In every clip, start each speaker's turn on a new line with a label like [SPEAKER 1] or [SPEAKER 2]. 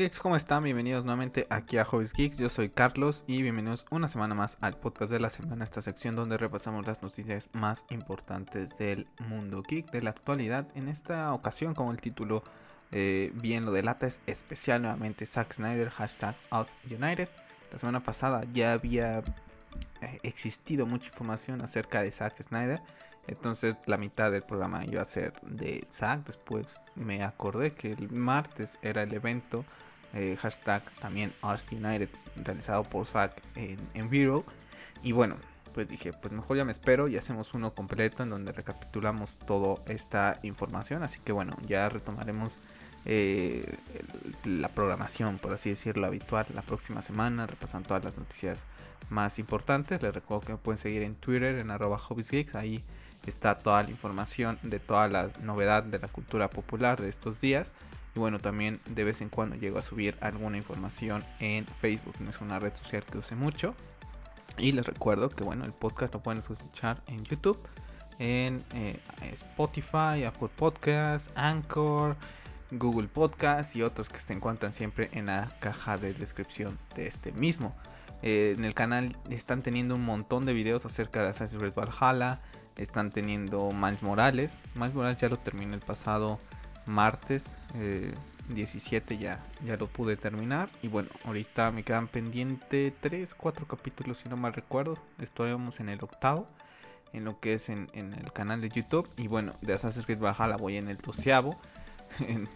[SPEAKER 1] geeks? ¿Cómo están? Bienvenidos nuevamente aquí a Hobbies Geeks. Yo soy Carlos y bienvenidos una semana más al podcast de la semana, esta sección donde repasamos las noticias más importantes del mundo geek, de la actualidad. En esta ocasión, como el título eh, bien lo delata, es especial nuevamente Zack Snyder, hashtag Us. La semana pasada ya había eh, existido mucha información acerca de Zack Snyder. Entonces la mitad del programa iba a ser de Zack. Después me acordé que el martes era el evento eh, hashtag también Us United realizado por Zack en, en Vero. Y bueno, pues dije, pues mejor ya me espero y hacemos uno completo en donde recapitulamos toda esta información. Así que bueno, ya retomaremos eh, la programación, por así decirlo, habitual la próxima semana, repasando todas las noticias más importantes. Les recuerdo que me pueden seguir en Twitter en arroba hobbiesgeeks, ahí está toda la información de toda la novedad de la cultura popular de estos días. Y bueno, también de vez en cuando llego a subir alguna información en Facebook, no es una red social que use mucho. Y les recuerdo que bueno, el podcast lo pueden escuchar en YouTube, en eh, Spotify, Apple Podcasts, Anchor, Google Podcasts y otros que se encuentran siempre en la caja de descripción de este mismo. Eh, en el canal están teniendo un montón de videos acerca de Assassin's Creed Valhalla, están teniendo Miles Morales. Miles Morales ya lo terminé el pasado martes 17, eh, ya, ya lo pude terminar. Y bueno, ahorita me quedan pendiente 3, 4 capítulos si no mal recuerdo. Estamos en el octavo, en lo que es en, el canal de YouTube. Y bueno, de Assassin's Creed Valhalla voy en el doceavo. En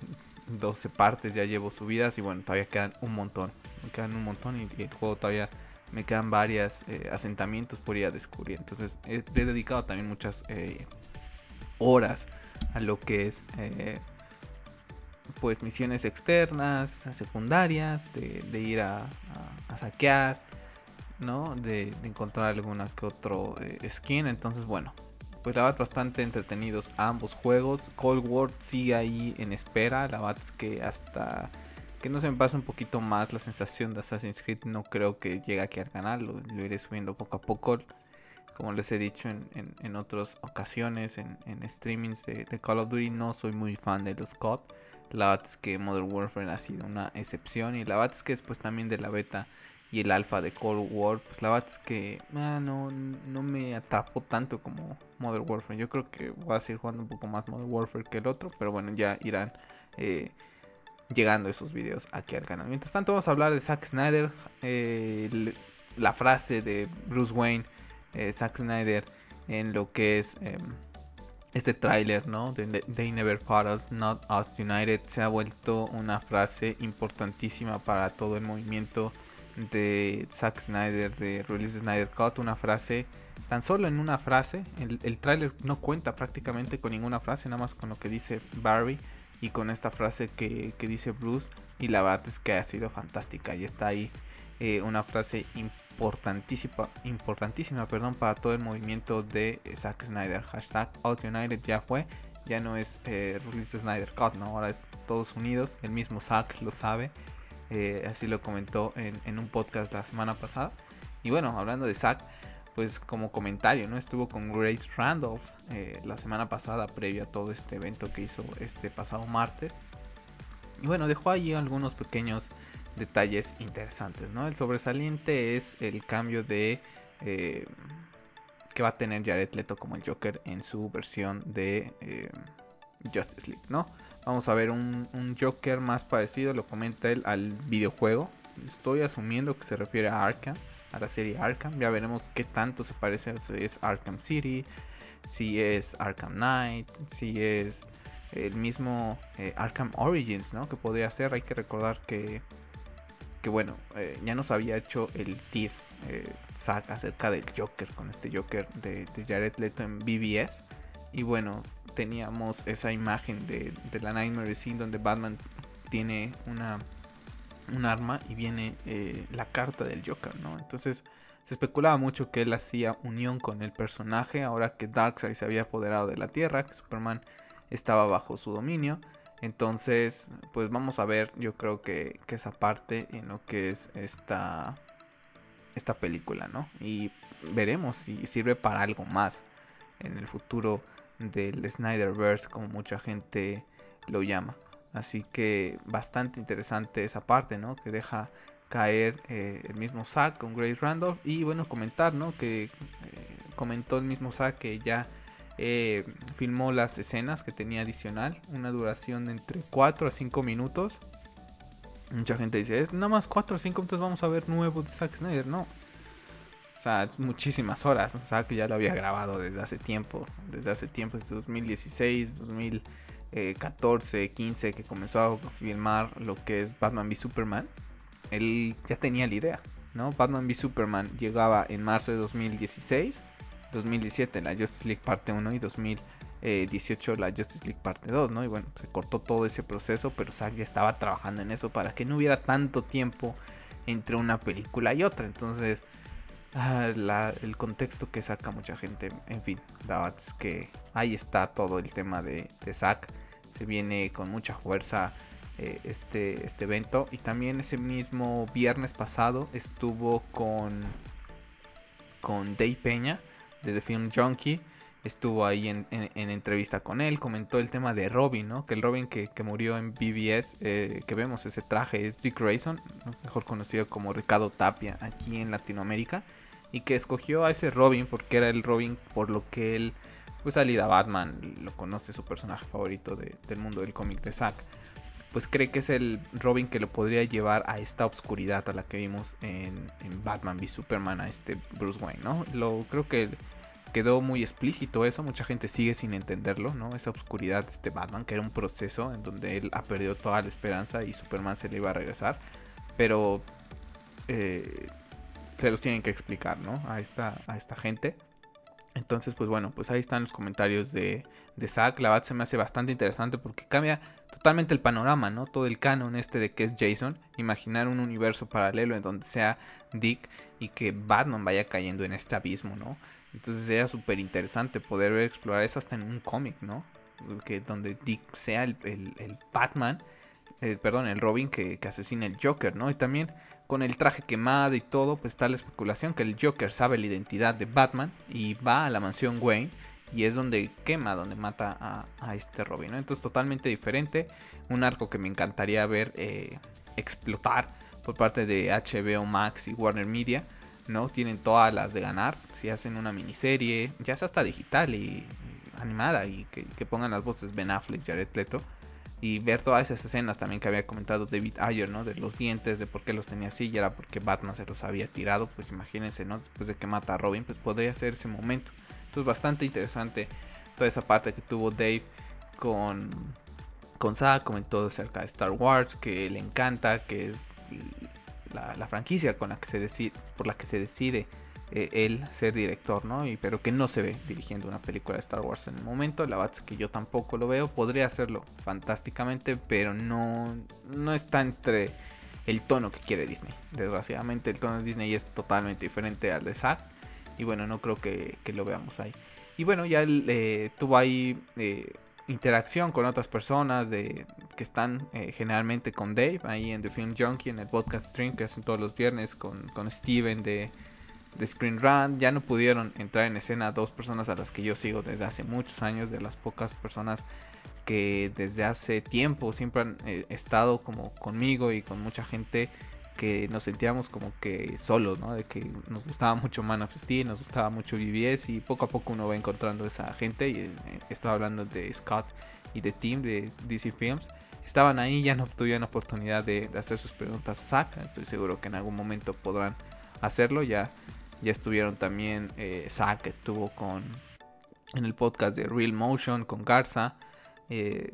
[SPEAKER 1] 12 partes ya llevo subidas y bueno, todavía quedan un montón. Me quedan un montón y el juego todavía me quedan varios eh, asentamientos por ir a descubrir. Entonces he, dedicado también muchas eh, horas a lo que es eh, pues misiones externas, secundarias, de, ir a, saquear, ¿no? De, encontrar alguna que otro skin. Entonces bueno, pues la verdad bastante entretenidos ambos juegos. Cold War sigue ahí en espera. La verdad es que hasta que no se me pasa un poquito más la sensación de Assassin's Creed, no creo que llegue aquí al canal, lo, iré subiendo poco a poco. Como les he dicho en, otras ocasiones, en, streamings de, Call of Duty, no soy muy fan de los COD. La verdad es que Modern Warfare ha sido una excepción. Y la verdad es que después también de la beta y el alfa de Cold War, pues la verdad es que ah, no, no me atrapó tanto como Modern Warfare. Yo creo que voy a seguir jugando un poco más Modern Warfare que el otro, pero bueno, ya irán eh, llegando esos videos aquí al canal. Mientras tanto vamos a hablar de Zack Snyder, eh, la frase de Bruce Wayne, eh, Zack Snyder en lo que es em, este tráiler, ¿no? De They Never Fought Us, Not Us United, se ha vuelto una frase importantísima para todo el movimiento de Zack Snyder, de Release Snyder Cut, una frase, tan solo en una frase, el, el tráiler no cuenta prácticamente con ninguna frase, nada más con lo que dice Barry, y con esta frase que, dice Bruce y la verdad es que ha sido fantástica y está ahí eh, una frase importantísima, importantísima perdón, para todo el movimiento de Zack Snyder. Hashtag Out United ya fue, ya no es eh, Snyder Cut, ¿no? ahora es todos unidos, el mismo Zack lo sabe, eh, así lo comentó en, un podcast la semana pasada. Y bueno, hablando de Zack, pues como comentario, ¿no? Estuvo con Grace Randolph eh, la semana pasada, previo a todo este evento que hizo este pasado martes. Y bueno, dejó allí algunos pequeños detalles interesantes, ¿no? El sobresaliente es el cambio de... Eh, que va a tener Jared Leto como el Joker en su versión de eh, Justice League, ¿no? Vamos a ver un, Joker más parecido, lo comenta él, al videojuego. Estoy asumiendo que se refiere a Arkham a la serie Arkham. Ya veremos qué tanto se parece si es Arkham City, si es Arkham Knight, si es el mismo eh, Arkham Origins, ¿no? Que podría ser. Hay que recordar que, que bueno, eh, ya nos había hecho el tease eh, acerca del Joker con este Joker de, Jared Leto en BBS. Y bueno, teníamos esa imagen de, de la Nightmare Scene donde Batman tiene una un arma y viene eh, la carta del Joker, ¿no? Entonces se especulaba mucho que él hacía unión con el personaje ahora que Darkseid se había apoderado de la Tierra, que Superman estaba bajo su dominio. Entonces, pues vamos a ver, yo creo que, esa parte en lo que es esta, esta película, ¿no? Y veremos si sirve para algo más en el futuro del Snyderverse, como mucha gente lo llama. Así que bastante interesante esa parte, ¿no? Que deja caer eh, el mismo Zack con Grace Randolph. Y bueno, comentar, ¿no? Que eh, comentó el mismo Zack que ya eh, filmó las escenas que tenía adicional. Una duración de entre 4 a 5 minutos. Mucha gente dice, es nada más 4 o 5 minutos vamos a ver nuevo de Zack Snyder. No. O sea, muchísimas horas. O sea, que ya lo había grabado desde hace tiempo. Desde hace tiempo, desde 2016, 2014, 15, que comenzó a filmar lo que es Batman v Superman. Él ya tenía la idea, ¿no? Batman v Superman llegaba en marzo de 2016. 2017 la Justice League parte 1 y 2018 la Justice League parte 2, ¿no? Y bueno, se cortó todo ese proceso, pero Zack ya estaba trabajando en eso para que no hubiera tanto tiempo entre una película y otra. Entonces, ah, el contexto que saca mucha gente, en fin, la verdad es que ahí está todo el tema de, Zack. Se viene con mucha fuerza eh, este, este evento. Y también ese mismo viernes pasado estuvo con, con Dave Peña de The Film Junkie. Estuvo ahí en, entrevista con él, comentó el tema de Robin, ¿no? Que el Robin que, murió en BBS, eh, que vemos ese traje, es Dick Grayson, mejor conocido como Ricardo Tapia aquí en Latinoamérica, y que escogió a ese Robin porque era el Robin por lo que él, pues salida Batman, lo conoce su personaje favorito del mundo del cómic de Zack pues cree que es el Robin que lo podría llevar a esta oscuridad a la que vimos en, Batman v Superman a este Bruce Wayne, ¿no? Lo creo que quedó muy explícito eso, mucha gente sigue sin entenderlo, ¿no? Esa oscuridad de este Batman, que era un proceso en donde él ha perdido toda la esperanza y Superman se le iba a regresar, pero eh, se los tienen que explicar, ¿no? A esta, a esta gente. Entonces, pues bueno, pues ahí están los comentarios de, de Zack. La verdad se me hace bastante interesante porque cambia totalmente el panorama, ¿no? Todo el canon este de que es Jason. Imaginar un universo paralelo en donde sea Dick y que Batman vaya cayendo en este abismo, ¿no? Entonces sería súper interesante poder ver, explorar eso hasta en un cómic, ¿no? Donde Dick sea el, Batman, eh, perdón, el Robin que, asesina el Joker, ¿no? Y también con el traje quemado y todo, pues está la especulación que el Joker sabe la identidad de Batman y va a la mansión Wayne y es donde quema, donde mata a, este Robin. ¿no? Entonces totalmente diferente, un arco que me encantaría ver eh, explotar por parte de HBO Max y Warner Media. ¿no? Tienen todas las de ganar. Si hacen una miniserie, ya sea hasta digital y, animada, y que, que, pongan las voces Ben Affleck, Jared Leto, y ver todas esas escenas también que había comentado David Ayer, ¿no? De los dientes, de por qué los tenía así, y era porque Batman se los había tirado, pues imagínense, ¿no? Después de que mata a Robin, pues podría ser ese momento. Entonces bastante interesante toda esa parte que tuvo Dave con, con Zack, comentó acerca de Star Wars, que le encanta, que es la, la franquicia con la que se decide, por la que se decide eh, él ser director, ¿no? Y, pero que no se ve dirigiendo una película de Star Wars en el momento. La verdad es que yo tampoco lo veo. Podría hacerlo fantásticamente, pero no, no está entre el tono que quiere Disney. Desgraciadamente el tono de Disney es totalmente diferente al de Zack. Y bueno, no creo que, lo veamos ahí. Y bueno, ya él eh, tuvo ahí eh, interacción con otras personas que están generalmente con Dave ahí en The Film Junkie, en el podcast stream que hacen todos los viernes con, con Steven de de Screen Run. Ya no pudieron entrar en escena dos personas a las que yo sigo desde hace muchos años, de las pocas personas que desde hace tiempo siempre han eh, estado como conmigo y con mucha gente que nos sentíamos como que solos, ¿no? De que nos gustaba mucho Man of Steel, nos gustaba mucho BBS y poco a poco uno va encontrando esa gente y eh, estoy hablando de Scott y de Tim de DC Films. Estaban ahí, ya no tuvieron oportunidad de, de hacer sus preguntas a Zack. Estoy seguro que en algún momento podrán hacerlo. Ya ya estuvieron también, eh, Zack estuvo con en el podcast de Real Motion con Garza. Eh,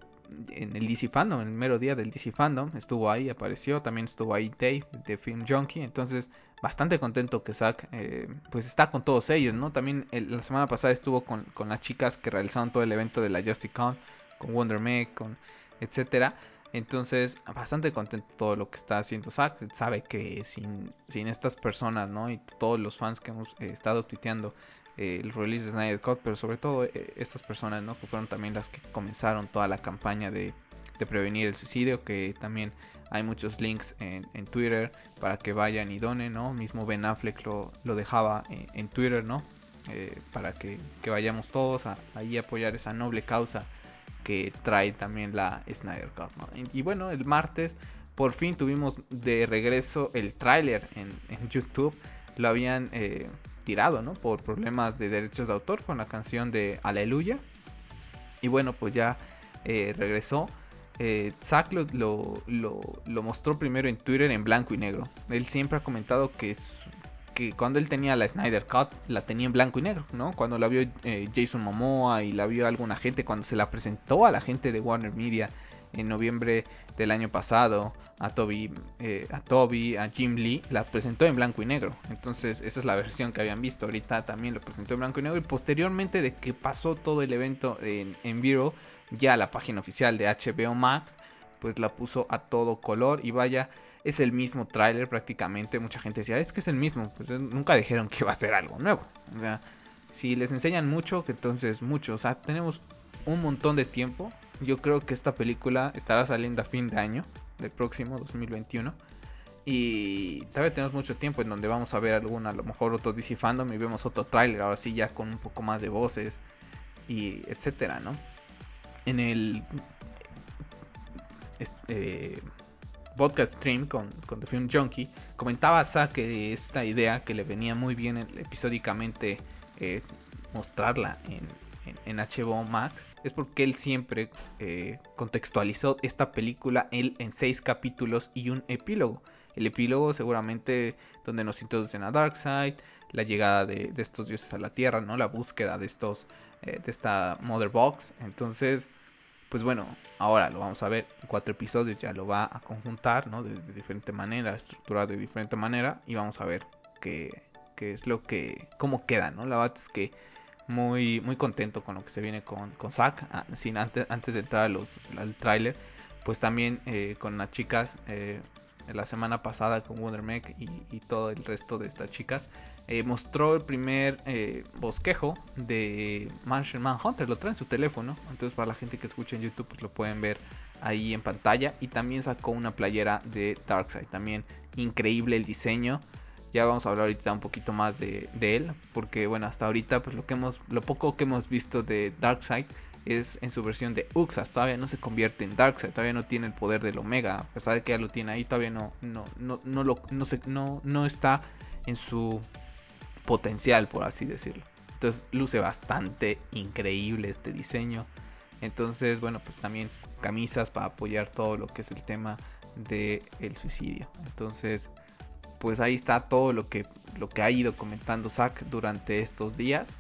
[SPEAKER 1] en el DC Fandom, en el mero día del DC Fandom, estuvo ahí, apareció, también estuvo ahí Dave de Film Junkie, entonces bastante contento que Zack eh, pues está con todos ellos, ¿no? También la semana pasada estuvo con, con, las chicas que realizaron todo el evento de la Con con Wonder Meg, con etcétera. Entonces, bastante contento todo lo que está haciendo Zack. Sabe que sin, estas personas, ¿no? Y todos los fans que hemos eh, estado tuiteando eh, el release de Snyder Cut, pero sobre todo eh, estas personas, ¿no? Que fueron también las que comenzaron toda la campaña de, prevenir el suicidio. Que también hay muchos links en, Twitter para que vayan y donen, ¿no? Mismo Ben Affleck lo, dejaba en, Twitter, ¿no? para que, vayamos todos a apoyar esa noble causa que trae también la Snyder Cut. Y, bueno, el martes por fin tuvimos de regreso el tráiler en, YouTube. Lo habían eh, tirado, ¿no? Por problemas de derechos de autor con la canción de Aleluya. Y bueno, pues ya eh, regresó. Eh, lo, lo, mostró primero en Twitter en blanco y negro. Él siempre ha comentado que, que cuando él tenía la Snyder Cut, la tenía en blanco y negro, ¿no? Cuando la vio eh, Jason Momoa y la vio alguna gente, cuando se la presentó a la gente de Warner Media en noviembre del año pasado, a Toby, eh, a Toby, a Jim Lee, la presentó en blanco y negro. Entonces, esa es la versión que habían visto. Ahorita también lo presentó en blanco y negro. Y posteriormente de que pasó todo el evento en, en Vero, ya la página oficial de HBO Max, pues la puso a todo color. Y vaya, es el mismo tráiler prácticamente. Mucha gente decía, es que es el mismo. Pues nunca dijeron que iba a ser algo nuevo. O sea, si les enseñan mucho, que entonces mucho. O sea, tenemos un montón de tiempo. Yo creo que esta película estará saliendo a fin de año del próximo 2021. Y todavía tenemos mucho tiempo en donde vamos a ver alguna, a lo mejor otro DC Fandom y vemos otro tráiler, ahora sí ya con un poco más de voces y etcétera, ¿no? En el este, podcast stream con, con The Film Junkie comentaba Zack que esta idea que le venía muy bien episódicamente eh, mostrarla en, en, HBO Max es porque él siempre eh, contextualizó esta película él en seis capítulos y un epílogo. El epílogo seguramente donde nos introducen a Darkseid, la llegada de, estos dioses a la Tierra, ¿no? La búsqueda de estos, eh, de esta Mother Box. Entonces, pues bueno, ahora lo vamos a ver en cuatro episodios, ya lo va a conjuntar, ¿no? De, diferente manera, estructurado de diferente manera y vamos a ver qué, qué es lo que, cómo queda, ¿no? La verdad es que muy, muy contento con lo que se viene con, con Zack. Ah, sin antes, antes de entrar al tráiler, pues también eh, con las chicas, eh, la semana pasada con Wonder y, todo el resto de estas chicas, eh, mostró el primer bosquejo de Martian Manhunter, lo trae en su teléfono, entonces para la gente que escucha en YouTube pues lo pueden ver ahí en pantalla y también sacó una playera de Darkseid, también increíble el diseño. Ya vamos a hablar ahorita un poquito más de, él, porque bueno, hasta ahorita pues lo que hemos lo poco que hemos visto de Darkseid es en su versión de Uxas, todavía no se convierte en Darkseid, todavía no tiene el poder del Omega, a pesar de que ya lo tiene ahí, todavía no no no no no, no, no está en su potencial, por así decirlo. Entonces luce bastante increíble este diseño. Entonces, bueno, pues también camisas para apoyar todo lo que es el tema del el suicidio. Entonces, pues ahí está todo lo que, lo que ha ido comentando Zack durante estos días.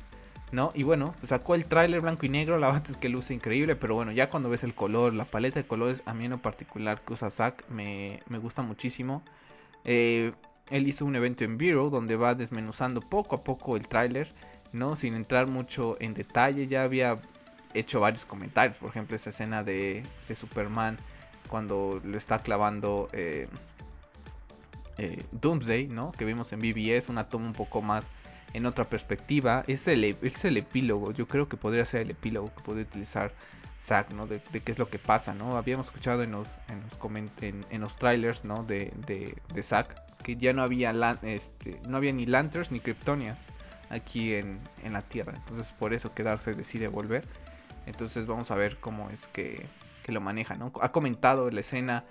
[SPEAKER 1] ¿No? Y bueno, sacó el tráiler blanco y negro, la verdad es que luce increíble, pero bueno, ya cuando ves el color, la paleta de colores, a mí en lo particular que usa Zack me, me gusta muchísimo. Eh, él hizo un evento en Vero donde va desmenuzando poco a poco el tráiler, ¿no? Sin entrar mucho en detalle, ya había hecho varios comentarios, por ejemplo esa escena de, de Superman cuando lo está clavando eh, eh, Doomsday, ¿no? Que vimos en BBS, una toma un poco más en otra perspectiva. Es el, es el epílogo, yo creo que podría ser el epílogo que puede utilizar Zack, ¿no? De, qué es lo que pasa, ¿no? Habíamos escuchado en los, en los, en, los trailers, ¿no? De, de, Zack, que ya no había, este, no había ni Lanterns ni Kryptonians aquí en, en la Tierra. Entonces por eso quedarse decide volver. Entonces vamos a ver cómo es que, que lo maneja, ¿no? Ha comentado la escena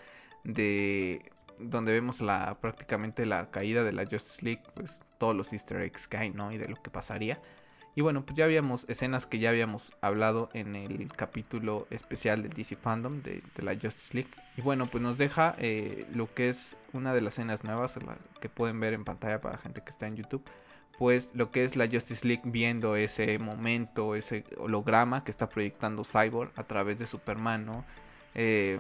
[SPEAKER 1] de donde vemos la prácticamente la caída de la Justice League, pues todos los easter eggs que hay, ¿no? Y de lo que pasaría. Y bueno, pues ya habíamos escenas que ya habíamos hablado en el capítulo especial del DC Fandom de, la Justice League. Y bueno, pues nos deja eh, lo que es una de las escenas nuevas que pueden ver en pantalla para la gente que está en YouTube. Pues lo que es la Justice League viendo ese momento, ese holograma que está proyectando Cyborg a través de Superman, ¿no? Eh,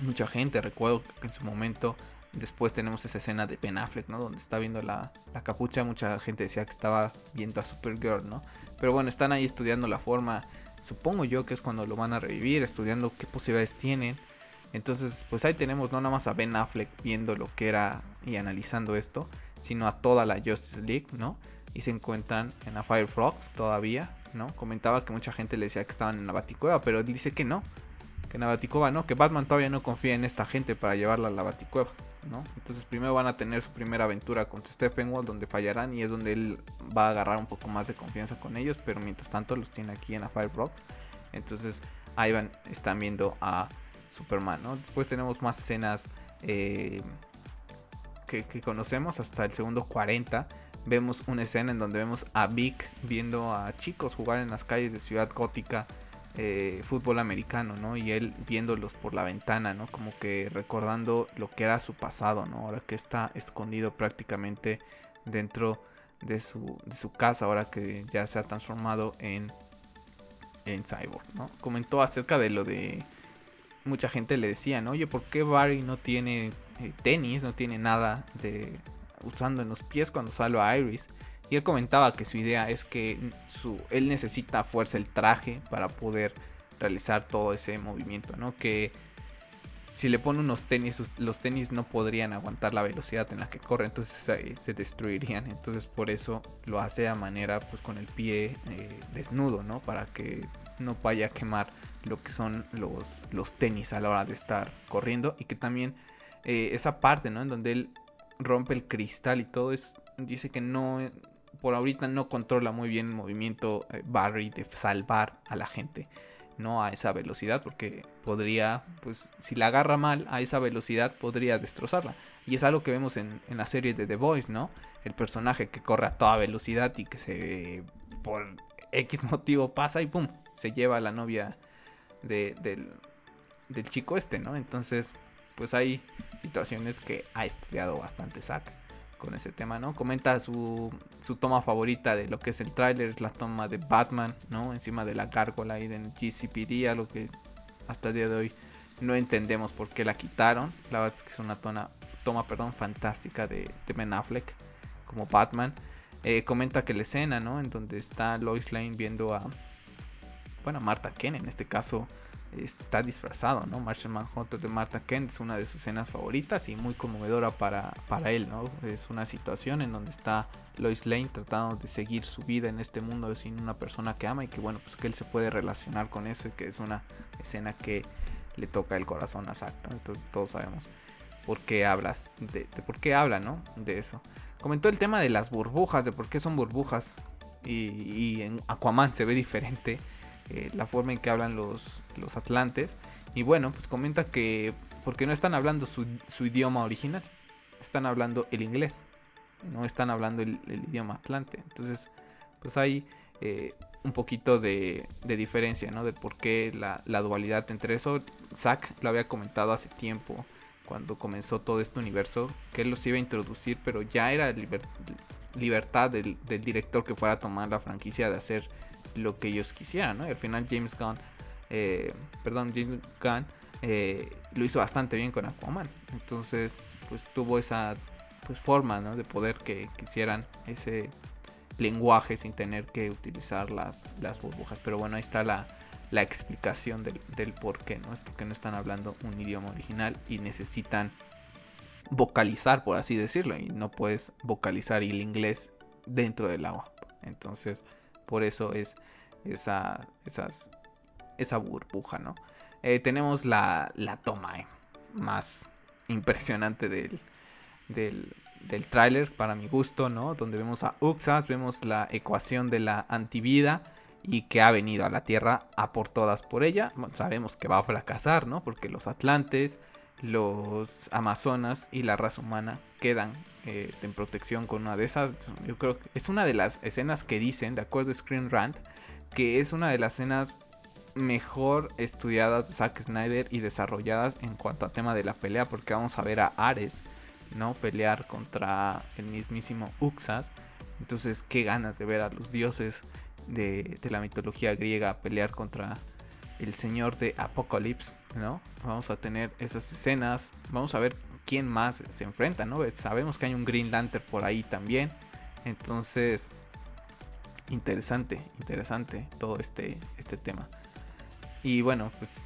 [SPEAKER 1] mucha gente. Recuerdo que en su momento después tenemos esa escena de Ben Affleck, ¿no? Donde está viendo la, capucha. Mucha gente decía que estaba viendo a Supergirl, ¿no? Pero bueno, están ahí estudiando la forma. Supongo yo que es cuando lo van a revivir, estudiando qué posibilidades tienen. Entonces, pues ahí tenemos no nada más a Ben Affleck viendo lo que era y analizando esto, sino a toda la Justice League, ¿no? Y se encuentran en la Firefox todavía, ¿no? Comentaba que mucha gente le decía que estaban en la Baticueva, pero él dice que no, que en la Baticueva no, que Batman todavía no confía en esta gente para llevarla a la Baticueva, Entonces primero van a tener su primera aventura contra Steppenwolf donde fallarán y es donde él va a agarrar un poco más de confianza con ellos, pero mientras tanto los tiene aquí en la Firebox. Entonces ahí van, están viendo a Superman. Después tenemos más escenas eh, que, conocemos hasta el segundo 40. Vemos una escena en donde vemos a Vic viendo a chicos jugar en las calles de Ciudad Gótica eh, fútbol americano, ¿no? Y él viéndolos por la ventana, ¿no? Como que recordando lo que era su pasado, ¿no? Ahora que está escondido prácticamente dentro de su, casa, ahora que ya se ha transformado en, en Cyborg, ¿no? Comentó acerca de lo de mucha gente le decía, ¿no? Oye, ¿por qué Barry no tiene eh, tenis, no tiene nada de usando en los pies cuando sale a Iris? Y él comentaba que su idea es que su, él necesita fuerza el traje para poder realizar todo ese movimiento, ¿no? Que si le pone unos tenis, los tenis no podrían aguantar la velocidad en la que corre, entonces se, destruirían. Entonces por eso lo hace a manera, pues con el pie eh, desnudo, ¿no? Para que no vaya a quemar lo que son los, los tenis a la hora de estar corriendo y que también eh, esa parte, ¿no? En donde él rompe el cristal y todo es, dice que no, por ahorita no controla muy bien el movimiento eh, Barry de salvar a la gente, no a esa velocidad, porque podría, pues si la agarra mal a esa velocidad podría destrozarla. Y es algo que vemos en, la serie de The Voice, ¿no? El personaje que corre a toda velocidad y que se por X motivo pasa y pum, se lleva a la novia del, chico este, ¿no? Entonces, pues hay situaciones que ha estudiado bastante Zack con ese tema, ¿no? Comenta su, su toma favorita de lo que es el tráiler, es la toma de Batman, ¿no? Encima de la gárgola ahí en GCPD, algo que hasta el día de hoy no entendemos por qué la quitaron. La verdad es que es una toma, perdón, fantástica de, de Affleck como Batman. Eh, comenta que la escena, ¿no? En donde está Lois Lane viendo a, bueno, Marta Kent en este caso está disfrazado, ¿no? Marshall Manhunter de Marta Kent es una de sus escenas favoritas y muy conmovedora para, para él, ¿no? Es una situación en donde está Lois Lane tratando de seguir su vida en este mundo sin una persona que ama y que bueno, pues que él se puede relacionar con eso y que es una escena que le toca el corazón a Zack, ¿no? Entonces todos sabemos por qué hablas, de, por qué habla, ¿no? De eso. Comentó el tema de las burbujas, de por qué son burbujas y, y en Aquaman se ve diferente eh, la forma en que hablan los, los atlantes. Y bueno, pues comenta que porque no están hablando su, idioma original, están hablando el inglés, no están hablando el, idioma atlante. Entonces, pues hay eh, un poquito de, diferencia, ¿no? De por qué la, dualidad entre eso. Zack lo había comentado hace tiempo, cuando comenzó todo este universo, que él los iba a introducir, pero ya era libertad del, del, director que fuera a tomar la franquicia de hacer lo que ellos quisieran, ¿no? al final James Gunn, eh, perdón, James Gunn eh, lo hizo bastante bien con Aquaman. Entonces, pues tuvo esa pues, forma, ¿no? De poder que quisieran ese lenguaje sin tener que utilizar las, las burbujas. Pero bueno, ahí está la, la explicación del, del por qué, ¿no? Es porque no están hablando un idioma original y necesitan vocalizar, por así decirlo. Y no puedes vocalizar el inglés dentro del agua. Entonces, por eso es esa, esas, esa burbuja, ¿no? Eh, tenemos la, la toma eh, más impresionante del, del, del tráiler, para mi gusto, ¿no? Donde vemos a Uxas, vemos la ecuación de la antivida y que ha venido a la Tierra a por todas por ella. sabemos que va a fracasar, ¿no? Porque los Atlantes, los Amazonas y la raza humana quedan eh, en protección con una de esas. Yo creo que es una de las escenas que dicen, de acuerdo a Screen Rant, que es una de las escenas mejor estudiadas de Zack Snyder y desarrolladas en cuanto a tema de la pelea, porque vamos a ver a Ares, ¿no? Pelear contra el mismísimo Uxas. Entonces, qué ganas de ver a los dioses de, de la mitología griega pelear contra el señor de Apocalypse, ¿no? Vamos a tener esas escenas, vamos a ver quién más se enfrenta, ¿no? Sabemos que hay un Green Lantern por ahí también, entonces interesante, interesante todo este este tema. Y bueno, pues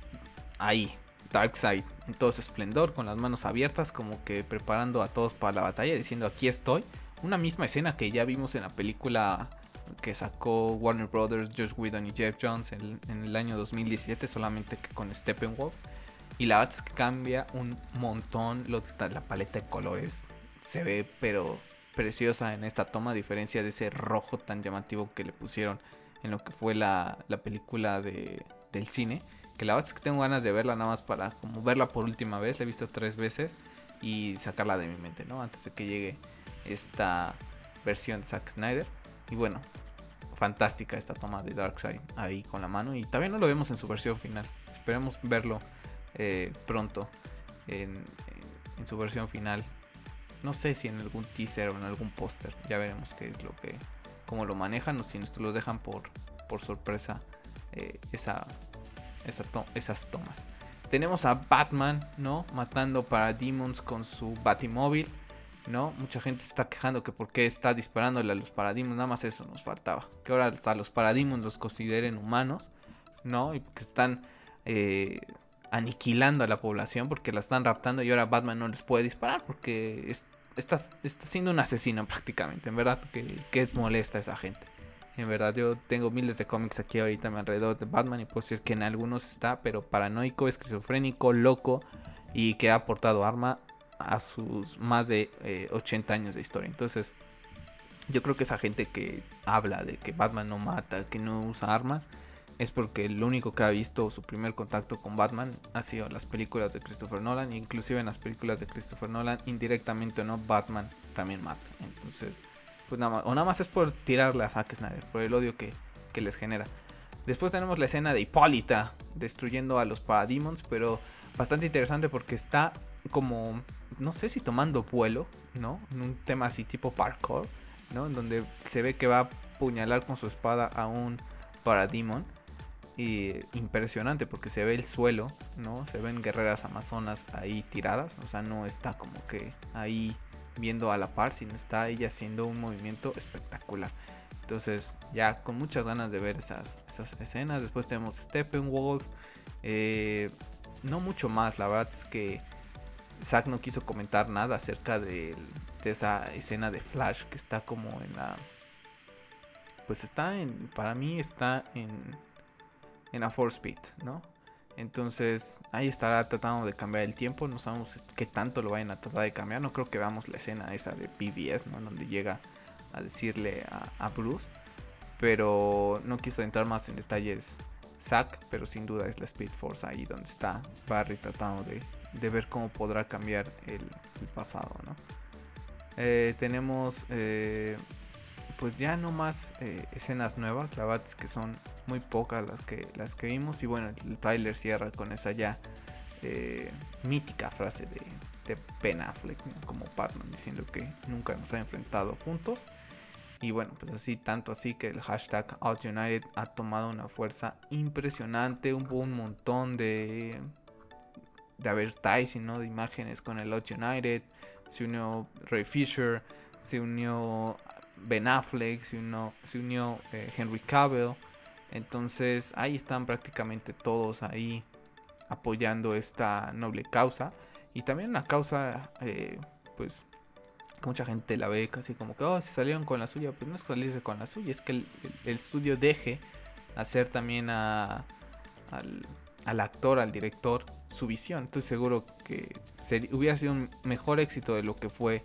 [SPEAKER 1] ahí Darkseid en todo su esplendor, con las manos abiertas, como que preparando a todos para la batalla, diciendo aquí estoy. Una misma escena que ya vimos en la película que sacó Warner Brothers, Josh Whedon y Jeff Jones en, el año 2017, solamente que con Steppenwolf. Y la verdad que cambia un montón la paleta de colores. Se ve pero preciosa en esta toma, a diferencia de ese rojo tan llamativo que le pusieron en lo que fue la, la película de, del cine. que la verdad que tengo ganas de verla nada más para como verla por última vez, la he visto tres veces y sacarla de mi mente, ¿no? Antes de que llegue esta versión de Zack Snyder. Y bueno, fantástica esta toma de Darkseid ahí con la mano y también no lo vemos en su versión final. Esperemos verlo eh, pronto en, su versión final. No sé si en algún teaser o en algún póster. Ya veremos qué es lo que, cómo lo manejan o si nos lo dejan por, por sorpresa eh, esa, esas tomas. Tenemos a Batman, ¿no? Matando Parademons con su Batimóvil, ¿no? Mucha gente está quejando que por qué está disparándole a los Parademons, nada más eso nos faltaba. Que ahora hasta los Parademons los consideren humanos, ¿no? Y que están eh, aniquilando a la población porque la están raptando y ahora Batman no les puede disparar porque está, está siendo un asesino prácticamente, en verdad que, que es molesta a esa gente. En verdad, yo tengo miles de cómics aquí ahorita alrededor de Batman y puedo decir que en algunos está, pero paranoico, esquizofrénico, loco y que ha aportado arma a sus más de 80 eh, años de historia. Entonces, yo creo que esa gente que habla de que Batman no mata, que no usa arma, es porque lo único que ha visto su primer contacto con Batman ha sido las películas de Christopher Nolan, inclusive en las películas de Christopher Nolan, indirectamente no, Batman también mata. Entonces, pues nada más, o nada más es por tirarle a Zack Snyder, por el odio que, les genera. Después tenemos la escena de Hipólita destruyendo a los Parademons, pero bastante interesante porque está como, no sé si tomando vuelo, ¿no? En un tema así tipo parkour, ¿no? En donde se ve que va a puñalar con su espada a un Parademon. Y impresionante porque se ve el suelo, ¿no? Se ven guerreras amazonas ahí tiradas, o sea, no está como que ahí viendo a la par, sino está ella haciendo un movimiento espectacular. Entonces, ya con muchas ganas de ver esas, esas escenas. Después tenemos Steppenwolf. Eh, no mucho más, la verdad es que Zack no quiso comentar nada acerca de, esa escena de Flash que está como en la. Pues está en. Para mí está en. En a Force Speed, ¿no? Entonces ahí estará tratando de cambiar el tiempo. No sabemos qué tanto lo vayan a tratar de cambiar. No creo que veamos la escena esa de PBS, ¿no? Donde llega a decirle a, Bruce. Pero no quiso entrar más en detalles Zack. Pero sin duda es la Speed Force ahí donde está Barry tratando de, ver cómo podrá cambiar el, pasado, ¿no? Eh, tenemos eh, pues ya no más eh, escenas nuevas. La verdad es que son muy pocas las que, las que vimos. Y bueno, el trailer cierra con esa ya mítica frase de, de Ben Affleck como Batman diciendo que nunca nos ha enfrentado juntos. Y bueno, pues así, tanto así que el hashtag Out United ha tomado una fuerza impresionante. Hubo un montón de, de advertising, ¿no? De imágenes con el Out United. Se unió Ray Fisher, se unió Ben Affleck, se unió, eh, Henry Cavill. Entonces ahí están prácticamente todos ahí apoyando esta noble causa. Y también una causa, eh, pues, mucha gente la ve casi como que, oh, si salieron con la suya, pues no es salirse con la suya, es que el, estudio deje hacer también a, al, al, actor, al director, su visión. Estoy seguro que hubiera sido un mejor éxito de lo que fue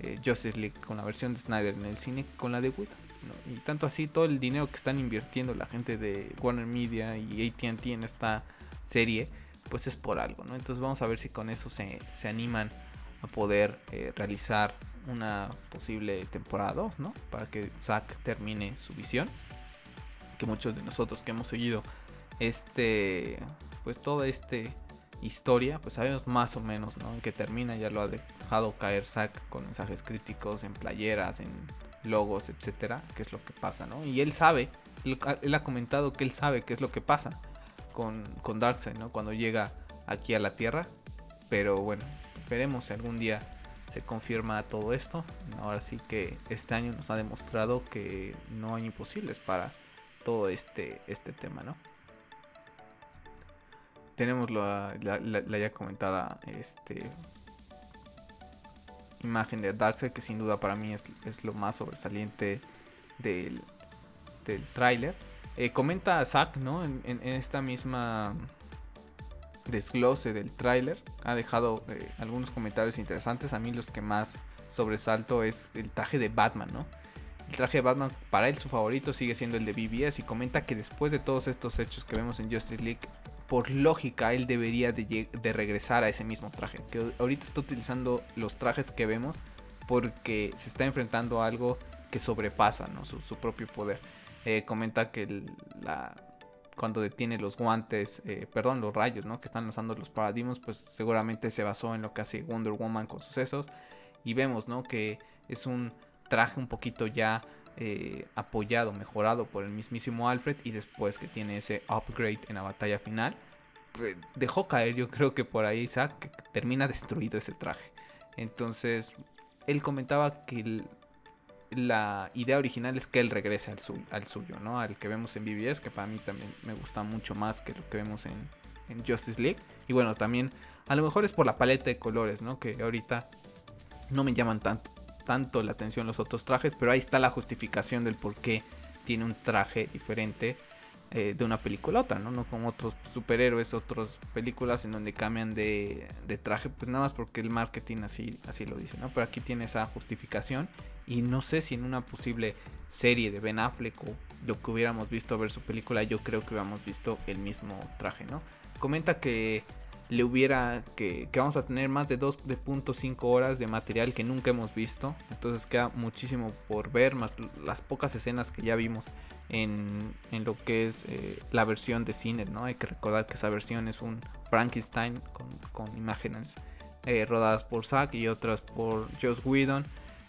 [SPEAKER 1] eh, Justice League con la versión de Snyder en el cine con la de Widow. Y tanto así todo el dinero que están invirtiendo la gente de Warner Media y ATT en esta serie, pues es por algo. Entonces vamos a ver si con eso se, se animan a poder eh, realizar una posible temporada 2, ¿no? Para que Zack termine su visión. Que muchos de nosotros que hemos seguido este, pues toda esta historia, pues sabemos más o menos, ¿no? En que termina, ya lo ha dejado caer Zack con mensajes críticos en playeras, en logos, etcétera, qué es lo que pasa, ¿no? Y él sabe, él, ha comentado que él sabe qué es lo que pasa con, con Darkseid, ¿no? Cuando llega aquí a la Tierra, pero bueno, veremos si algún día se confirma todo esto. Ahora sí que este año nos ha demostrado que no hay imposibles para todo este, este tema, ¿no? Tenemos la, la ya comentada este, imagen de Darkseid, que sin duda para mí es, lo más sobresaliente del, del tráiler. Eh, comenta Zack, ¿no? En, esta misma desglose del tráiler, ha dejado eh, algunos comentarios interesantes. A mí los que más sobresalto es el traje de Batman, ¿no? El traje de Batman, para él su favorito sigue siendo el de BBS y comenta que después de todos estos hechos que vemos en Justice League, por lógica él debería de, regresar a ese mismo traje. Que ahorita está utilizando los trajes que vemos porque se está enfrentando a algo que sobrepasa su, propio poder. Eh, comenta que cuando detiene los guantes, eh, perdón, los rayos ¿no? que están lanzando los paradigmas, pues seguramente se basó en lo que hace Wonder Woman con sucesos. Y vemos ¿no? que es un traje un poquito ya eh, apoyado, mejorado por el mismísimo Alfred y después que tiene ese upgrade en la batalla final, pues, dejó caer yo creo que por ahí Zack que termina destruido ese traje. Entonces, él comentaba que la idea original es que él regrese al, al, suyo, ¿no? Al que vemos en BBS, que para mí también me gusta mucho más que lo que vemos en, en Justice League. Y bueno, también a lo mejor es por la paleta de colores, ¿no? Que ahorita no me llaman tanto tanto la atención los otros trajes, pero ahí está la justificación del por qué tiene un traje diferente eh, de una película a otra, ¿no? No como otros superhéroes, otras películas en donde cambian de, traje, pues nada más porque el marketing así, así lo dice, ¿no? Pero aquí tiene esa justificación y no sé si en una posible serie de Ben Affleck o lo que hubiéramos visto ver su película, yo creo que hubiéramos visto el mismo traje, ¿no? Comenta que le hubiera que, vamos a tener más de 2.5 horas de material que nunca hemos visto. Entonces queda muchísimo por ver más las pocas escenas que ya vimos en, en lo que es eh, la versión de cine no hay que recordar que esa versión es un Frankenstein con, con imágenes eh, rodadas por Zack y otras por Joss Whedon.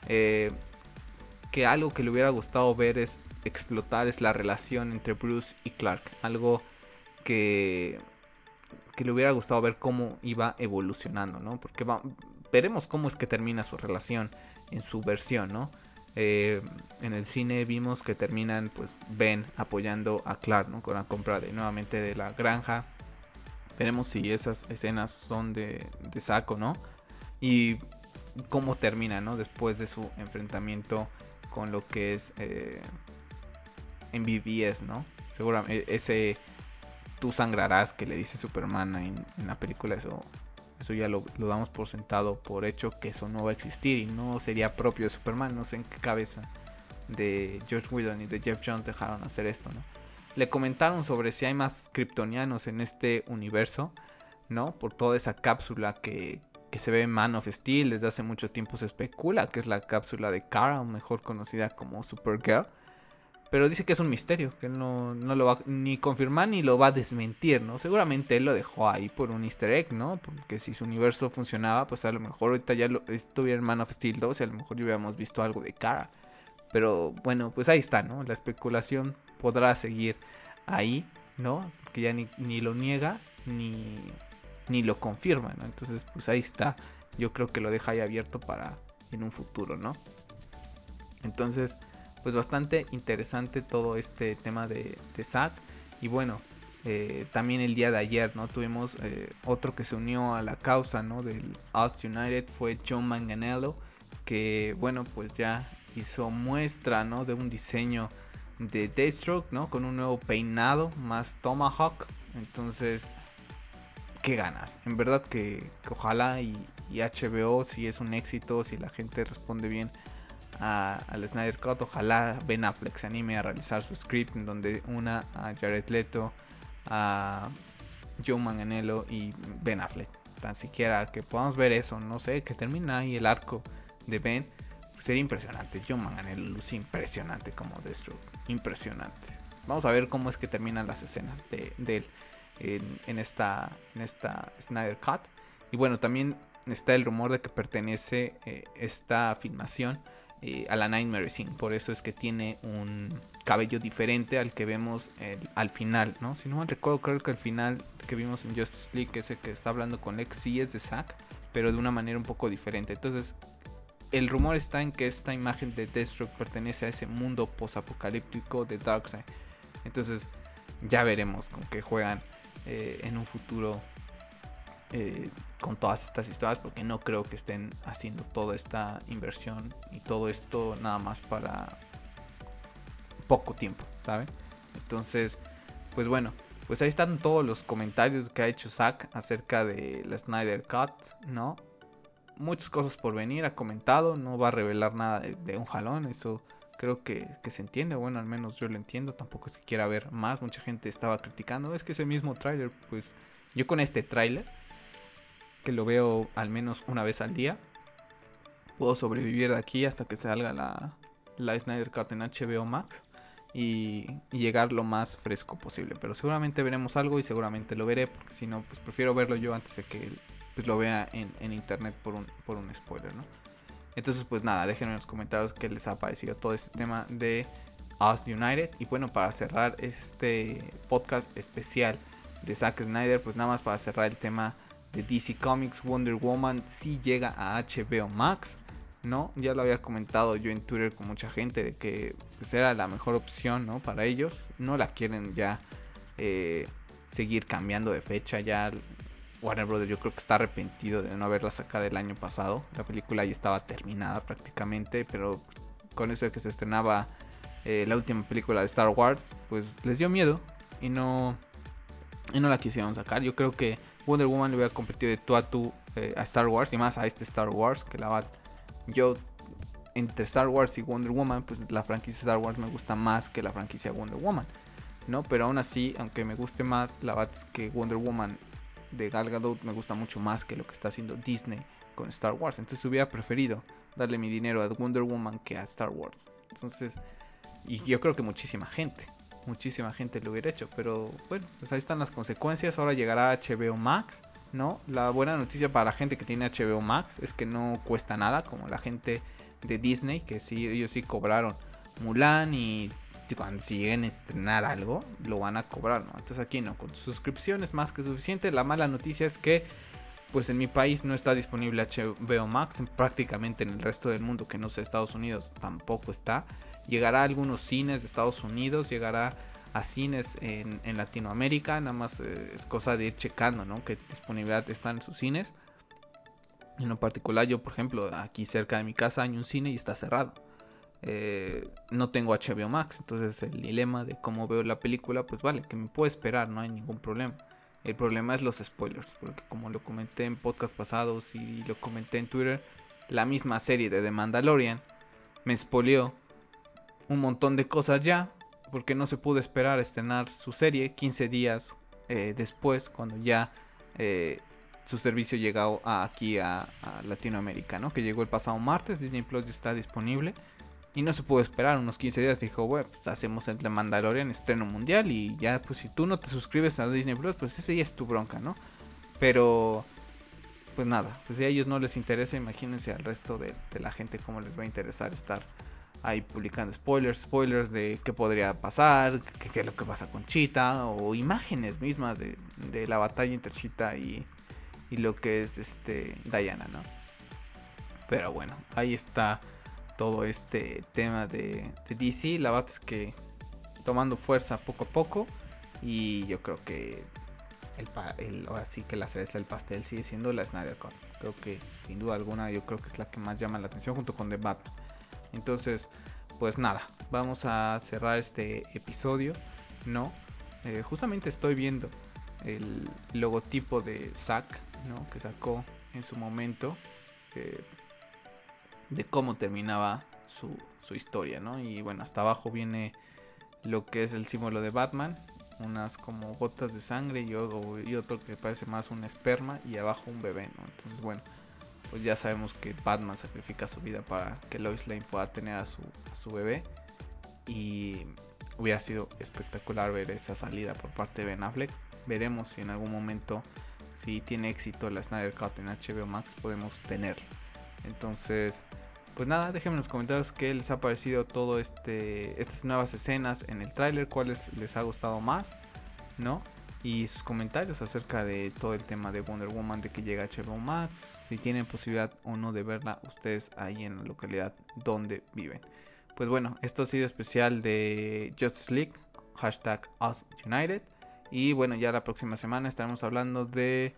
[SPEAKER 1] Eh, que algo que le hubiera gustado ver es explotar es la relación entre Bruce y Clark. Algo que que le hubiera gustado ver cómo iba evolucionando, ¿no? Porque veremos cómo es que termina su relación en su versión, ¿no? Eh, en el cine vimos que terminan pues Ben apoyando a Clark, ¿no? Con la compra de nuevamente de la granja. Veremos si esas escenas son de, saco, ¿no? Y cómo termina, ¿no? Después de su enfrentamiento con lo que es eh, BBS, ¿no? Seguramente ese tú sangrarás que le dice Superman en, la película, eso, eso ya lo, damos por sentado, por hecho que eso no va a existir y no sería propio de Superman, no sé en qué cabeza de George Whedon y de Jeff Jones dejaron hacer esto, ¿no? Le comentaron sobre si hay más kryptonianos en este universo, ¿no? Por toda esa cápsula que, que se ve en Man of Steel, desde hace mucho tiempo se especula que es la cápsula de Kara, mejor conocida como Supergirl pero dice que es un misterio, que él no, lo va ni confirmar ni lo va a desmentir, ¿no? Seguramente él lo dejó ahí por un easter egg, ¿no? Porque si su universo funcionaba, pues a lo mejor ahorita ya lo, estuviera en Man of Steel 2 y a lo mejor ya hubiéramos visto algo de cara. Pero bueno, pues ahí está, ¿no? La especulación podrá seguir ahí, ¿no? Porque ya ni, ni lo niega ni, ni lo confirma, ¿no? Entonces, pues ahí está. Yo creo que lo deja ahí abierto para en un futuro, ¿no? Entonces, pues bastante interesante todo este tema de, de Zack. Y bueno, eh, también el día de ayer, ¿no? Tuvimos eh, otro que se unió a la causa, ¿no? Del Us United fue John Manganello, que bueno, pues ya hizo muestra, ¿no? De un diseño de Deathstroke, ¿no? Con un nuevo peinado, más Tomahawk. Entonces, qué ganas. En verdad que, ojalá y, HBO, si es un éxito, si la gente responde bien al Snyder Cut. Ojalá Ben Affleck se anime a realizar su script en donde una a Jared Leto, a Joe Manganello y Ben Affleck. Tan siquiera que podamos ver eso, no sé, que termina ahí el arco de Ben. Sería impresionante. Joe Manganello luce impresionante como Deathstroke. Impresionante. Vamos a ver cómo es que terminan las escenas de, él en, esta, en esta Snyder Cut. Y bueno, también está el rumor de que pertenece eh, esta filmación eh, a la Nightmare Scene. Por eso es que tiene un cabello diferente al que vemos al final, ¿no? Si no me recuerdo, creo que el final que vimos en Justice League, ese que está hablando con Lex, sí es de Zack, pero de una manera un poco diferente. Entonces, el rumor está en que esta imagen de Deathstroke pertenece a ese mundo posapocalíptico de Darkseid. Entonces, ya veremos con qué juegan eh, en un futuro eh, con todas estas historias porque no creo que estén haciendo toda esta inversión y todo esto nada más para poco tiempo, ¿saben? Entonces, pues bueno, pues ahí están todos los comentarios que ha hecho Zack acerca de la Snyder Cut, ¿no? Muchas cosas por venir, ha comentado, no va a revelar nada de, un jalón, eso creo que, se entiende, bueno, al menos yo lo entiendo, tampoco es que quiera ver más, mucha gente estaba criticando, es que ese mismo tráiler, pues yo con este tráiler, que lo veo al menos una vez al día, puedo sobrevivir de aquí hasta que salga la, la Snyder Cut en HBO Max y, llegar lo más fresco posible. Pero seguramente veremos algo y seguramente lo veré, porque si no, pues prefiero verlo yo antes de que pues, lo vea en, internet por un, por un spoiler, ¿no? Entonces, pues nada, déjenme en los comentarios qué les ha parecido todo este tema de Us United. Y bueno, para cerrar este podcast especial de Zack Snyder, pues nada más para cerrar el tema de DC Comics, Wonder Woman si llega a HBO Max. ¿no? Ya lo había comentado yo en Twitter con mucha gente de que pues, era la mejor opción, ¿no? Para ellos. No la quieren ya eh, seguir cambiando de fecha. Ya Warner Brothers yo creo que está arrepentido de no haberla sacado el año pasado. La película ya estaba terminada prácticamente, pero con eso de que se estrenaba eh, la última película de Star Wars, pues les dio miedo y no, y no la quisieron sacar. Yo creo que Wonder Woman le hubiera competido de tú a tú eh, a Star Wars y más a este Star Wars que la va yo entre Star Wars y Wonder Woman, pues la franquicia Star Wars me gusta más que la franquicia Wonder Woman, ¿no? Pero aún así, aunque me guste más, la es que Wonder Woman de Gal Gadot me gusta mucho más que lo que está haciendo Disney con Star Wars. Entonces hubiera preferido darle mi dinero a Wonder Woman que a Star Wars. Entonces, y yo creo que muchísima gente, muchísima gente lo hubiera hecho. Pero bueno, pues ahí están las consecuencias. Ahora llegará HBO Max ¿no? La buena noticia para la gente que tiene HBO Max es que no cuesta nada, como la gente de Disney, que sí, ellos sí cobraron Mulan y cuando si lleguen a estrenar algo, lo van a cobrar, ¿no? Entonces aquí no, con suscripción es más que suficiente. La mala noticia es que pues en mi país no está disponible HBO Max, prácticamente en el resto del mundo que no sea Estados Unidos tampoco está. Llegará a algunos cines de Estados Unidos, llegará a cines en, Latinoamérica. Nada más eh, es cosa de ir checando, ¿no? Que disponibilidad está en sus cines. En lo particular, yo, por ejemplo, aquí cerca de mi casa hay un cine y está cerrado. Eh, no tengo HBO Max, entonces el dilema de cómo veo la película, pues vale, que me puedo esperar, no hay ningún problema. El problema es los spoilers, porque como lo comenté en podcast pasados y lo comenté en Twitter, la misma serie de The Mandalorian me spoileó un montón de cosas ya porque no se pudo esperar a estrenar su serie 15 días eh, después, cuando ya eh, su servicio llegó aquí a, Latinoamérica, ¿no? Que llegó el pasado martes, Disney Plus ya está disponible. Y no se pudo esperar unos 15 días. Dijo, bueno, pues hacemos el Mandalorian estreno mundial. Y ya, pues si tú no te suscribes a Disney Plus, pues ese ya es tu bronca, ¿no? Pero, pues nada, pues si a ellos no les interesa, imagínense al resto de, de la gente cómo les va a interesar estar ahí publicando spoilers, spoilers de qué podría pasar, qué, es lo que pasa con Cheetah, o imágenes mismas de, la batalla entre Cheetah y, y, lo que es este Diana, ¿no? Pero bueno, ahí está todo este tema de, DC. La verdad es que tomando fuerza poco a poco. Y yo creo que el, ahora sí que la cereza del pastel sigue siendo la Snyder Cut. Creo que sin duda alguna yo creo que es la que más llama la atención junto con The Batman. Entonces, pues nada, vamos a cerrar este episodio, ¿no? Eh, justamente estoy viendo el logotipo de Zack, ¿no? Que sacó en su momento eh, de cómo terminaba su, su historia, ¿no? Y bueno, hasta abajo viene lo que es el símbolo de Batman, unas como gotas de sangre y, otro que parece más un esperma y abajo un bebé, ¿no? Entonces, bueno, pues ya sabemos que Batman sacrifica su vida para que Lois Lane pueda tener a su, su bebé. Y hubiera sido espectacular ver esa salida por parte de Ben Affleck. Veremos si en algún momento, si tiene éxito la Snyder Cut en HBO Max, podemos tenerlo. Entonces, pues nada, déjenme en los comentarios qué les ha parecido todo este estas nuevas escenas en el tráiler, cuáles les ha gustado más, ¿no? Y sus comentarios acerca de todo el tema de Wonder Woman de que llega a HBO Max, si tienen posibilidad o no de verla ustedes ahí en la localidad donde viven. Pues bueno, esto ha sido especial de Justice League, hashtag Us United. Y bueno, ya la próxima semana estaremos hablando de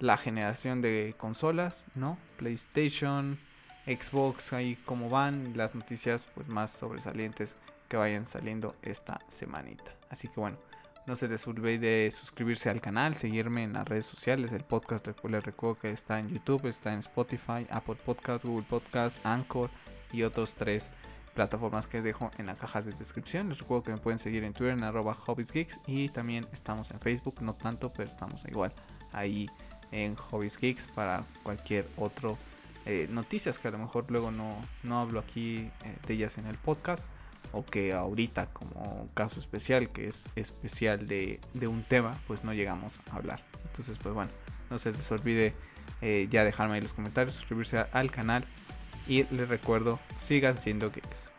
[SPEAKER 1] la generación de consolas, ¿no? PlayStation, Xbox, ahí cómo van, las noticias pues más sobresalientes que vayan saliendo esta semanita. Así que bueno, no se les olvide suscribirse al canal, seguirme en las redes sociales. El podcast les recuerdo que está en YouTube, está en Spotify, Apple Podcast, Google Podcast, Anchor y otros tres plataformas que dejo en la caja de descripción. Les recuerdo que me pueden seguir en Twitter en arroba hobbiesgeeks y también estamos en Facebook, no tanto, pero estamos igual ahí en Hobbies Geeks para cualquier otro eh, noticias que a lo mejor luego no, no hablo aquí eh, de ellas en el podcast o que ahorita como caso especial que es especial de, un tema pues no llegamos a hablar. Entonces pues bueno no se les olvide eh, ya dejarme ahí los comentarios suscribirse al canal y les recuerdo sigan siendo geeks